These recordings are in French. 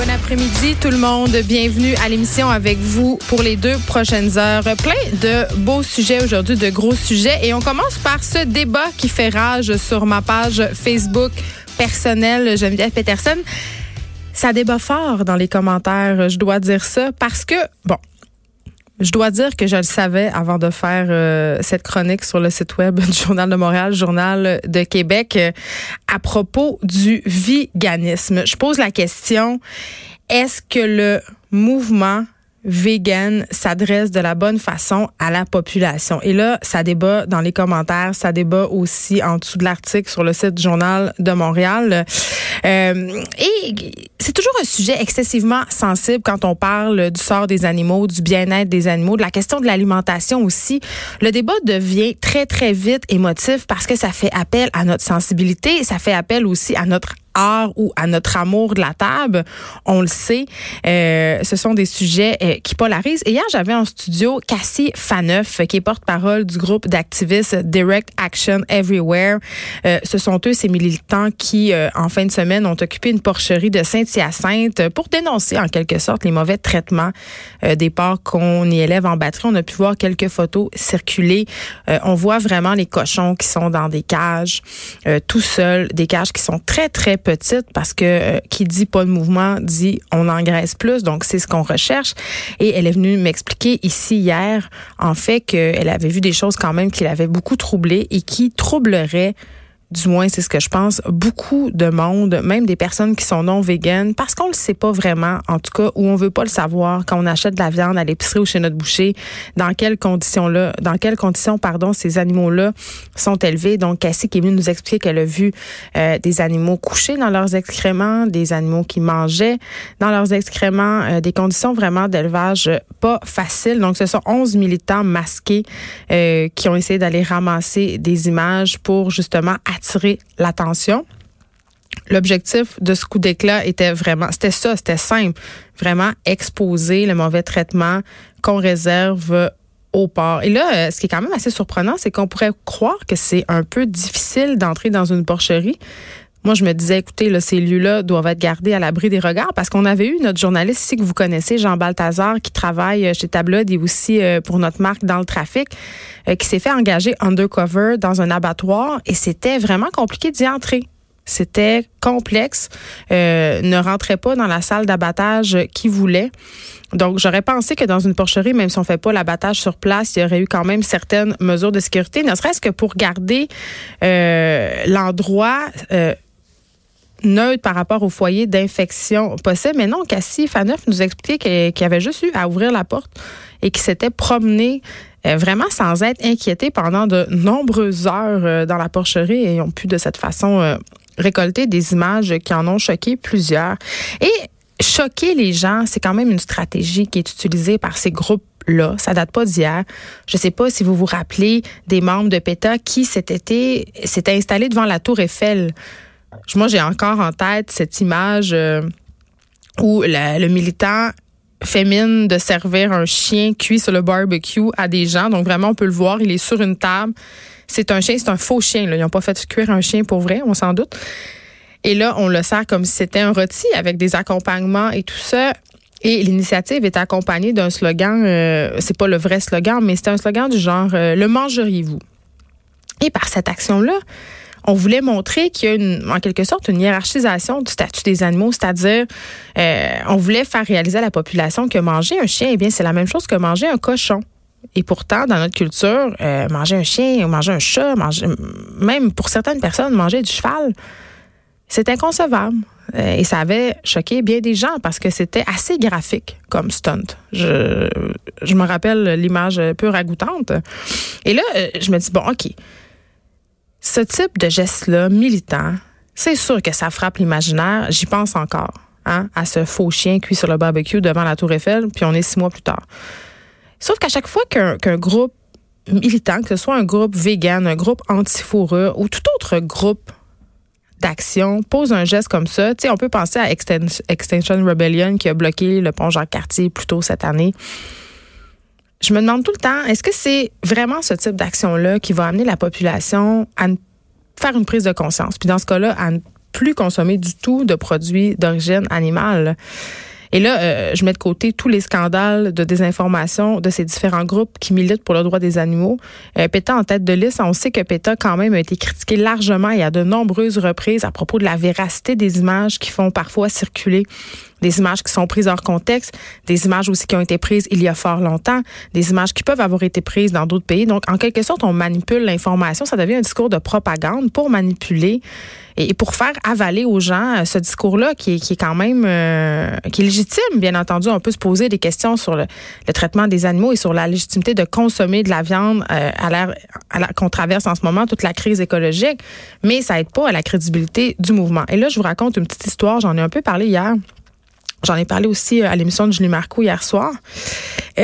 Bon après-midi tout le monde. Bienvenue à l'émission avec vous pour les deux prochaines heures. Plein de beaux sujets aujourd'hui, de gros sujets. Et on commence par ce débat qui fait rage sur ma page Facebook personnelle Geneviève Peterson. Ça débat fort dans les commentaires, je dois dire ça, parce que, bon, je dois dire que je le savais avant de faire euh, cette chronique sur le site web du Journal de Montréal, Journal de Québec, euh, à propos du véganisme. Je pose la question, est-ce que le mouvement vegan s'adresse de la bonne façon à la population. Et là, ça débat dans les commentaires, ça débat aussi en dessous de l'article sur le site du Journal de Montréal. Euh, et c'est toujours un sujet excessivement sensible quand on parle du sort des animaux, du bien-être des animaux, de la question de l'alimentation aussi. Le débat devient très, très vite émotif parce que ça fait appel à notre sensibilité, ça fait appel aussi à notre art ou à notre amour de la table, on le sait, euh, ce sont des sujets euh, qui polarisent. Et hier, j'avais en studio Cassie Faneuf, qui est porte-parole du groupe d'activistes Direct Action Everywhere. Euh, ce sont eux, ces militants, qui, euh, en fin de semaine, ont occupé une porcherie de Saint-Hyacinthe pour dénoncer, en quelque sorte, les mauvais traitements euh, des porcs qu'on y élève en batterie. On a pu voir quelques photos circuler. on voit vraiment les cochons qui sont dans des cages, tout seuls, des cages qui sont très, très petite parce que euh, qui dit pas de mouvement dit on engraisse plus. Donc, c'est ce qu'on recherche. Et elle est venue m'expliquer ici hier, en fait, qu'elle avait vu des choses quand même qui l'avaient beaucoup troublée et qui troubleraient du moins c'est ce que je pense, beaucoup de monde, même des personnes qui sont non véganes, parce qu'on le sait pas vraiment, en tout cas, ou on veut pas le savoir quand on achète de la viande à l'épicerie ou chez notre boucher, dans quelles conditions là, dans quelles conditions, pardon, ces animaux-là sont élevés. Donc, Cassie qui est venue nous expliquer qu'elle a vu euh, des animaux couchés dans leurs excréments, des animaux qui mangeaient dans leurs excréments, euh, des conditions vraiment d'élevage pas faciles. Donc, ce sont 11 militants masqués euh, qui ont essayé d'aller ramasser des images pour justement l'attention. L'objectif de ce coup d'éclat était vraiment, c'était ça, c'était simple, vraiment exposer le mauvais traitement qu'on réserve au port. Et là, euh, ce qui est quand même assez surprenant, c'est qu'on pourrait croire que c'est un peu difficile d'entrer dans une porcherie. Moi, je me disais, écoutez, là, ces lieux-là doivent être gardés à l'abri des regards parce qu'on avait eu notre journaliste ici que vous connaissez, Jean Balthazar, qui travaille euh, chez Tablod et aussi euh, pour notre marque dans le trafic, qui s'est fait engager undercover dans un abattoir et c'était vraiment compliqué d'y entrer. C'était complexe, euh, ne rentrait pas dans la salle d'abattage qu'il voulait. Donc, j'aurais pensé que dans une porcherie, même si on fait pas l'abattage sur place, il y aurait eu quand même certaines mesures de sécurité, ne serait-ce que pour garder euh, l'endroit euh, neutre par rapport au foyer d'infection possible. Mais non, Cassie Faneuf nous expliquait qu'il avait juste eu à ouvrir la porte et qu'il s'était promené euh, vraiment sans être inquiété pendant de nombreuses heures dans la porcherie et ont pu de cette façon récolter des images qui en ont choqué plusieurs. Et choquer les gens, c'est quand même une stratégie qui est utilisée par ces groupes là, ça date pas d'hier. Je sais pas si vous vous rappelez des membres de PETA qui s'étaient installés devant la tour Eiffel. Moi, j'ai encore en tête cette image euh, où le militant fait mine de servir un chien cuit sur le barbecue à des gens. Donc vraiment, on peut le voir, il est sur une table. C'est un chien, c'est un faux chien. Ils n'ont pas fait cuire un chien pour vrai, on s'en doute. Et là, on le sert comme si c'était un rôti avec des accompagnements et tout ça. Et l'initiative est accompagnée d'un slogan, euh, c'est pas le vrai slogan, mais c'est un slogan du genre euh, Le mangeriez-vous? Et par cette action-là, on voulait montrer qu'il y a en quelque sorte une hiérarchisation du statut des animaux, c'est-à-dire euh, on voulait faire réaliser à la population que manger un chien, eh bien c'est la même chose que manger un cochon. Et pourtant, dans notre culture, euh, manger un chien, manger un chat, même pour certaines personnes, manger du cheval, c'est inconcevable. Euh, et ça avait choqué bien des gens parce que c'était assez graphique comme stunt. Je, me rappelle l'image peu ragoûtante. Et là, je me dis, bon, OK, ce type de geste-là, militant, c'est sûr que ça frappe l'imaginaire. J'y pense encore. hein, à ce faux chien cuit sur le barbecue devant la Tour Eiffel, puis on est six mois plus tard. Sauf qu'à chaque fois qu'un groupe militant, que ce soit un groupe vegan, un groupe anti-fourrure ou tout autre groupe d'action pose un geste comme ça, tu sais, on peut penser à Extension Rebellion qui a bloqué le pont Jacques-Cartier plus tôt cette année. Je me demande tout le temps, est-ce que c'est vraiment ce type d'action-là qui va amener la population à faire une prise de conscience? Puis dans ce cas-là, à ne plus consommer du tout de produits d'origine animale. Et là, euh, je mets de côté tous les scandales de désinformation de ces différents groupes qui militent pour le droit des animaux. Euh, PETA en tête de liste, on sait que PETA quand même a été critiqué largement et à de nombreuses reprises à propos de la véracité des images qui font parfois circuler des images qui sont prises hors contexte, des images aussi qui ont été prises il y a fort longtemps, des images qui peuvent avoir été prises dans d'autres pays. Donc, en quelque sorte, on manipule l'information. Ça devient un discours de propagande pour manipuler et pour faire avaler aux gens euh, ce discours-là qui est, qui est quand même euh, qui est légitime, bien entendu. On peut se poser des questions sur le, traitement des animaux et sur la légitimité de consommer de la viande euh, à l'ère qu'on traverse en ce moment, toute la crise écologique, mais ça aide pas à la crédibilité du mouvement. Et là, je vous raconte une petite histoire. J'en ai un peu parlé hier. J'en ai parlé aussi à l'émission de Julie Marcoux hier soir.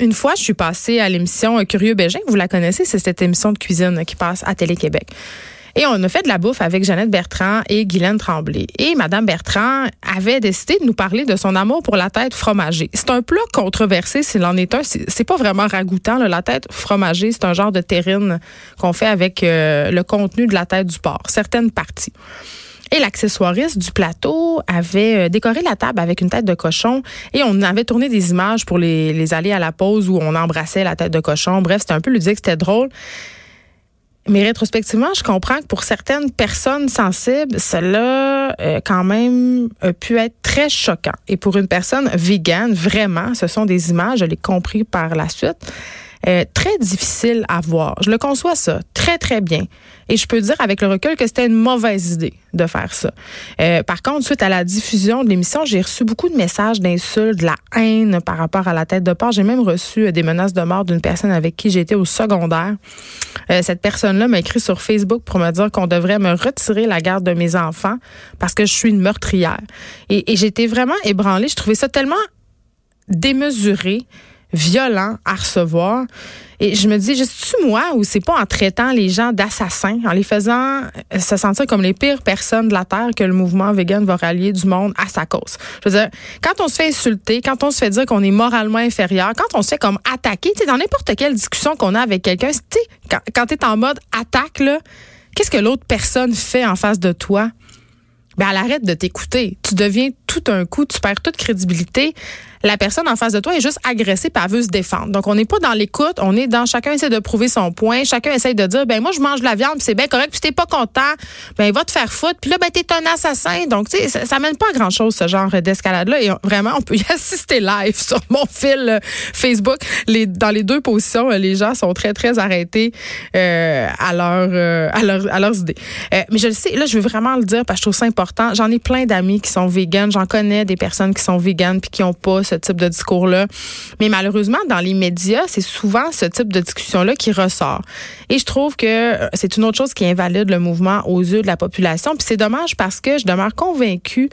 une fois, je suis passée à l'émission Curieux Bégin. Vous la connaissez, c'est cette émission de cuisine qui passe à Télé-Québec. Et on a fait de la bouffe avec Jeannette Bertrand et Guylaine Tremblay. Et Madame Bertrand avait décidé de nous parler de son amour pour la tête fromagée. C'est un plat controversé s'il en est un. C'est pas vraiment ragoûtant. La tête fromagée, c'est un genre de terrine qu'on fait avec euh, le contenu de la tête du porc, certaines parties. Et l'accessoiriste du plateau avait euh, décoré la table avec une tête de cochon et on avait tourné des images pour les, aller à la pause où on embrassait la tête de cochon. Bref, c'était un peu ludique, c'était drôle. Mais rétrospectivement, je comprends que pour certaines personnes sensibles, cela euh, quand même a pu être très choquant. Et pour une personne végane, vraiment, ce sont des images, je l'ai compris par la suite, euh, très difficile à voir. Je le conçois ça très, très bien. Et je peux dire avec le recul que c'était une mauvaise idée de faire ça. Euh, par contre, suite à la diffusion de l'émission, j'ai reçu beaucoup de messages d'insultes, de la haine par rapport à la tête de porc. J'ai même reçu euh, des menaces de mort d'une personne avec qui j'étais au secondaire. Cette personne-là m'a écrit sur Facebook pour me dire qu'on devrait me retirer la garde de mes enfants parce que je suis une meurtrière. Et j'étais vraiment ébranlée. Je trouvais ça tellement démesuré violent à recevoir. Et je me dis, juste tu moi ou c'est pas en traitant les gens d'assassins, en les faisant euh, se sentir comme les pires personnes de la Terre que le mouvement vegan va rallier du monde à sa cause? Je veux dire, quand on se fait insulter, quand on se fait dire qu'on est moralement inférieur, quand on se fait comme attaquer, tu sais, dans n'importe quelle discussion qu'on a avec quelqu'un, tu quand, quand tu en mode attaque, là, qu'est-ce que l'autre personne fait en face de toi? Ben, elle arrête de t'écouter. Tu deviens tout un coup, tu perds toute crédibilité la personne en face de toi est juste agressée elle veut se défendre. Donc, on n'est pas dans l'écoute, on est dans chacun essaie de prouver son point, chacun essaie de dire, ben moi, je mange de la viande, c'est bien correct, puis t'es pas content, ben va te faire foutre, puis là, ben t'es un assassin. Donc, tu sais, ça, ça, mène pas à grand-chose, ce genre d'escalade-là. Et vraiment, on peut y assister live sur mon fil euh, Facebook. Les, dans les deux positions, euh, les gens sont très, très arrêtés euh, à, leur, à, leur, à leurs idées. mais je le sais, là, je veux vraiment le dire parce que je trouve ça important. J'en ai plein d'amis qui sont véganes, j'en des personnes qui sont véganes puis qui ont pas ce type de discours-là. Mais malheureusement, dans les médias, c'est souvent ce type de discussion-là qui ressort. Et je trouve que euh, c'est une autre chose qui invalide le mouvement aux yeux de la population. Puis c'est dommage parce que je demeure convaincue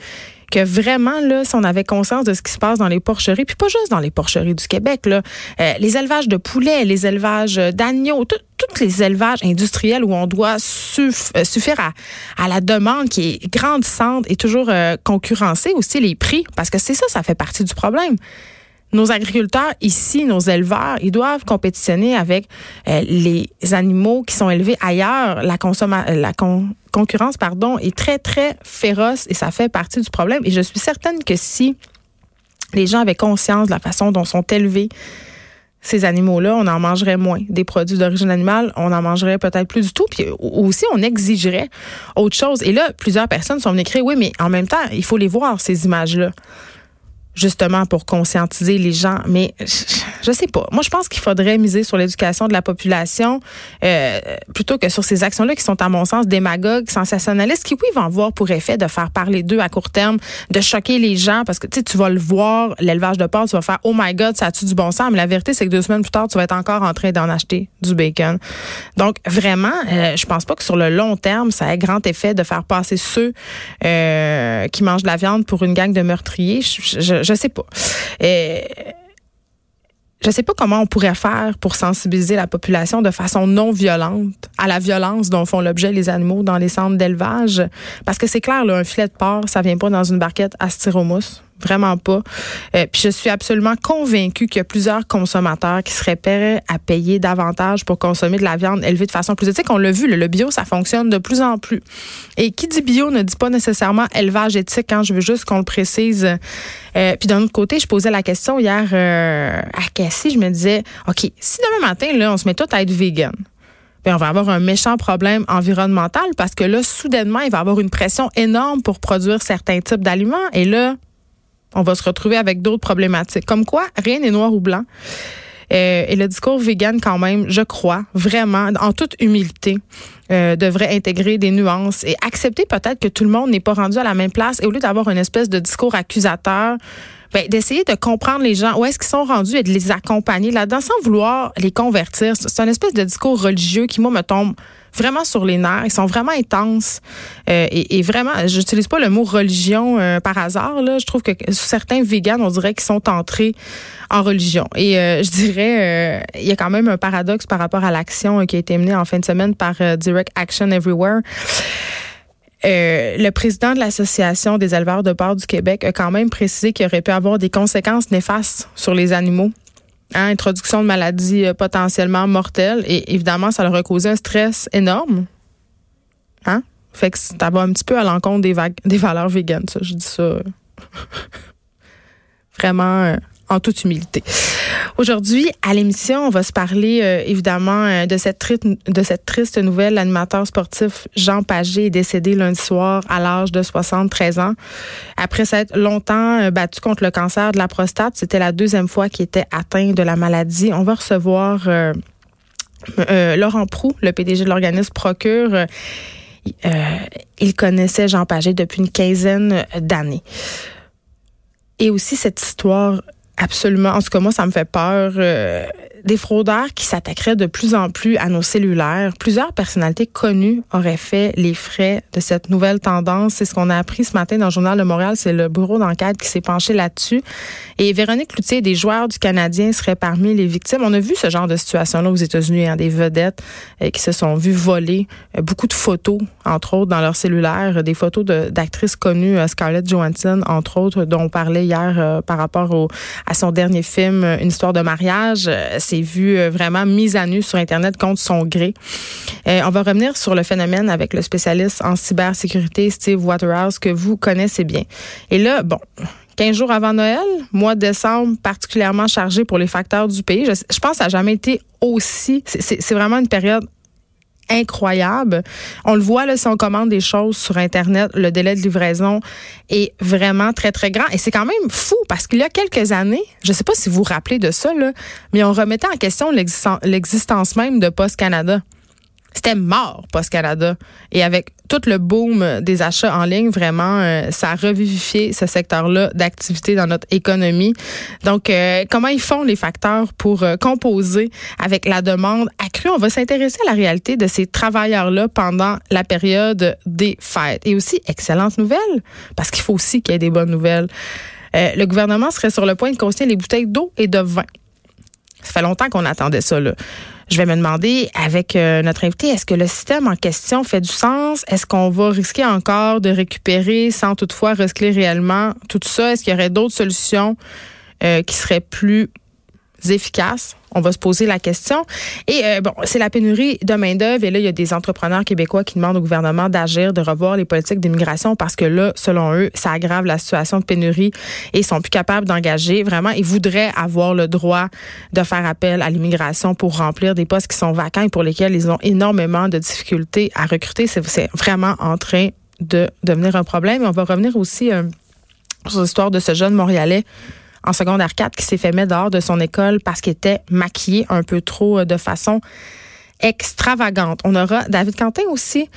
que vraiment, là, si on avait conscience de ce qui se passe dans les porcheries, puis pas juste dans les porcheries du Québec, là, euh, les élevages de poulets, les élevages d'agneaux, tous les élevages industriels où on doit euh, suffire à, à, la demande qui est grandissante et toujours euh, concurrencer aussi les prix, parce que c'est ça, ça fait partie du problème nos agriculteurs ici, nos éleveurs, ils doivent compétitionner avec les animaux qui sont élevés ailleurs. La, la concurrence pardon, est très, très féroce et ça fait partie du problème. Et je suis certaine que si les gens avaient conscience de la façon dont sont élevés ces animaux-là, on en mangerait moins. Des produits d'origine animale, on en mangerait peut-être plus du tout. Puis aussi, on exigerait autre chose. Et là, plusieurs personnes sont venues écrire, oui, mais en même temps, il faut les voir, ces images-là. Justement pour conscientiser les gens. Mais je, sais pas. Moi, je pense qu'il faudrait miser sur l'éducation de la population euh, plutôt que sur ces actions-là qui sont, à mon sens, démagogues, sensationnalistes, qui, oui, vont avoir pour effet de faire parler d'eux à court terme, de choquer les gens, parce que tu tu vas le voir, l'élevage de porc, tu vas faire « Oh my God, ça a-tu du bon sens? » Mais la vérité, c'est que deux semaines plus tard, tu vas être encore en train d'en acheter du bacon. Donc, vraiment, euh, je pense pas que sur le long terme, ça ait grand effet de faire passer ceux euh, qui mangent de la viande pour une gang de meurtriers. Sais pas. Je sais pas comment on pourrait faire pour sensibiliser la population de façon non violente à la violence dont font l'objet les animaux dans les centres d'élevage. Parce que c'est clair, un filet de porc, ça vient pas dans une barquette à styromousse. Vraiment pas. Euh, puis je suis absolument convaincue qu'il y a plusieurs consommateurs qui seraient prêts à payer davantage pour consommer de la viande élevée de façon plus éthique. On l'a vu, le, bio, ça fonctionne de plus en plus. Et qui dit bio ne dit pas nécessairement élevage éthique. Quand hein, je veux juste qu'on le précise. Euh, puis d'un autre côté, je posais la question hier euh, à Cassie. Je me disais, OK, si demain matin, là, on se met tout à être vegan, ben, on va avoir un méchant problème environnemental parce que là, soudainement, il va y avoir une pression énorme pour produire certains types d'aliments. Et là, on va se retrouver avec d'autres problématiques. Comme quoi, rien n'est noir ou blanc. Euh, et le discours vegan, quand même, je crois, vraiment, en toute humilité, euh, devrait intégrer des nuances et accepter peut-être que tout le monde n'est pas rendu à la même place. Et au lieu d'avoir une espèce de discours accusateur, ben, d'essayer de comprendre les gens, où est-ce qu'ils sont rendus et de les accompagner là-dedans sans vouloir les convertir. C'est une espèce de discours religieux qui, moi, me tombe vraiment sur les nerfs. Ils sont vraiment intenses. Euh, et, et, vraiment, j'utilise pas le mot religion euh, par hasard. Là. Je trouve que certains véganes, on dirait qu'ils sont entrés en religion. Et euh, je dirais, il y a quand même un paradoxe par rapport à l'action qui a été menée en fin de semaine par Direct Action Everywhere. le président de l'Association des éleveurs de porc du Québec a quand même précisé qu'il aurait pu avoir des conséquences néfastes sur les animaux Hein, introduction de maladies euh, potentiellement mortelles. Et évidemment, ça leur a causé un stress énorme. Hein? Fait que ça va un petit peu à l'encontre des, des valeurs véganes, ça. Je dis ça euh, vraiment euh, en toute humilité. Aujourd'hui, à l'émission, on va se parler euh, évidemment euh, de cette, triste nouvelle. L'animateur sportif Jean Pagé est décédé lundi soir à l'âge de 73 ans. Après s'être longtemps euh, battu contre le cancer de la prostate, c'était la deuxième fois qu'il était atteint de la maladie. On va recevoir Laurent Prou, le PDG de l'organisme Procure. il connaissait Jean Pagé depuis une quinzaine d'années. Et aussi cette histoire Absolument. En tout cas, moi, ça me fait peur. Euh, des fraudeurs qui s'attaqueraient de plus en plus à nos cellulaires. Plusieurs personnalités connues auraient fait les frais de cette nouvelle tendance. C'est ce qu'on a appris ce matin dans le Journal de Montréal. C'est le bureau d'enquête qui s'est penché là-dessus. Et Véronique Cloutier, des joueurs du Canadien, seraient parmi les victimes. On a vu ce genre de situation-là aux États-Unis, hein, des vedettes euh, qui se sont vues voler euh, beaucoup de photos, entre autres, dans leur cellulaire, des photos d'actrices connues, euh, Scarlett Johansson, entre autres, dont on parlait hier par rapport au, à son dernier film, Une histoire de mariage s'est vu euh, vraiment mise à nu sur Internet contre son gré. Euh, on va revenir sur le phénomène avec le spécialiste en cybersécurité Steve Waterhouse que vous connaissez bien. Et là, bon. 15 jours avant Noël, mois de décembre particulièrement chargé pour les facteurs du pays. Je, je pense que ça n'a jamais été aussi. C'est vraiment une période incroyable. On le voit là, si on commande des choses sur Internet, le délai de livraison est vraiment très, très grand. Et c'est quand même fou parce qu'il y a quelques années, je ne sais pas si vous vous rappelez de ça, là, mais on remettait en question l'existence même de Post Canada. C'était mort, Post Canada. Et avec tout le boom des achats en ligne, vraiment, euh, ça a revivifié ce secteur-là d'activité dans notre économie. Donc, euh, comment ils font les facteurs pour euh, composer avec la demande accrue? On va s'intéresser à la réalité de ces travailleurs-là pendant la période des fêtes. Et aussi, excellente nouvelle, parce qu'il faut aussi qu'il y ait des bonnes nouvelles. le gouvernement serait sur le point de consigner les bouteilles d'eau et de vin. Ça fait longtemps qu'on attendait ça. Là. Je vais me demander avec euh, notre invité, est-ce que le système en question fait du sens? Est-ce qu'on va risquer encore de récupérer sans toutefois recycler réellement tout ça? Est-ce qu'il y aurait d'autres solutions euh, qui seraient plus efficaces? On va se poser la question. Et euh, bon, c'est la pénurie de main-d'œuvre. Et là, il y a des entrepreneurs québécois qui demandent au gouvernement d'agir, de revoir les politiques d'immigration parce que là, selon eux, ça aggrave la situation de pénurie et ils sont plus capables d'engager. Vraiment, ils voudraient avoir le droit de faire appel à l'immigration pour remplir des postes qui sont vacants et pour lesquels ils ont énormément de difficultés à recruter. C'est vraiment en train de devenir un problème. On va revenir aussi. Euh, sur l'histoire de ce jeune Montréalais en secondaire 4 qui s'est fait mettre dehors de son école parce qu'il était maquillé un peu trop euh, de façon extravagante. On aura David Quentin aussi.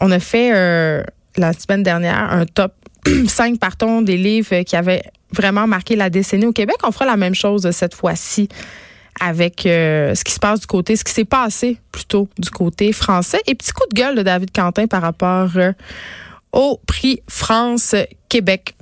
On a fait euh, la semaine dernière un top 5 partons des livres qui avaient vraiment marqué la décennie au Québec. On fera la même chose cette fois-ci avec euh, ce qui se passe du côté, ce qui s'est passé plutôt du côté français. Et petit coup de gueule de David Quentin par rapport au prix France-Québec.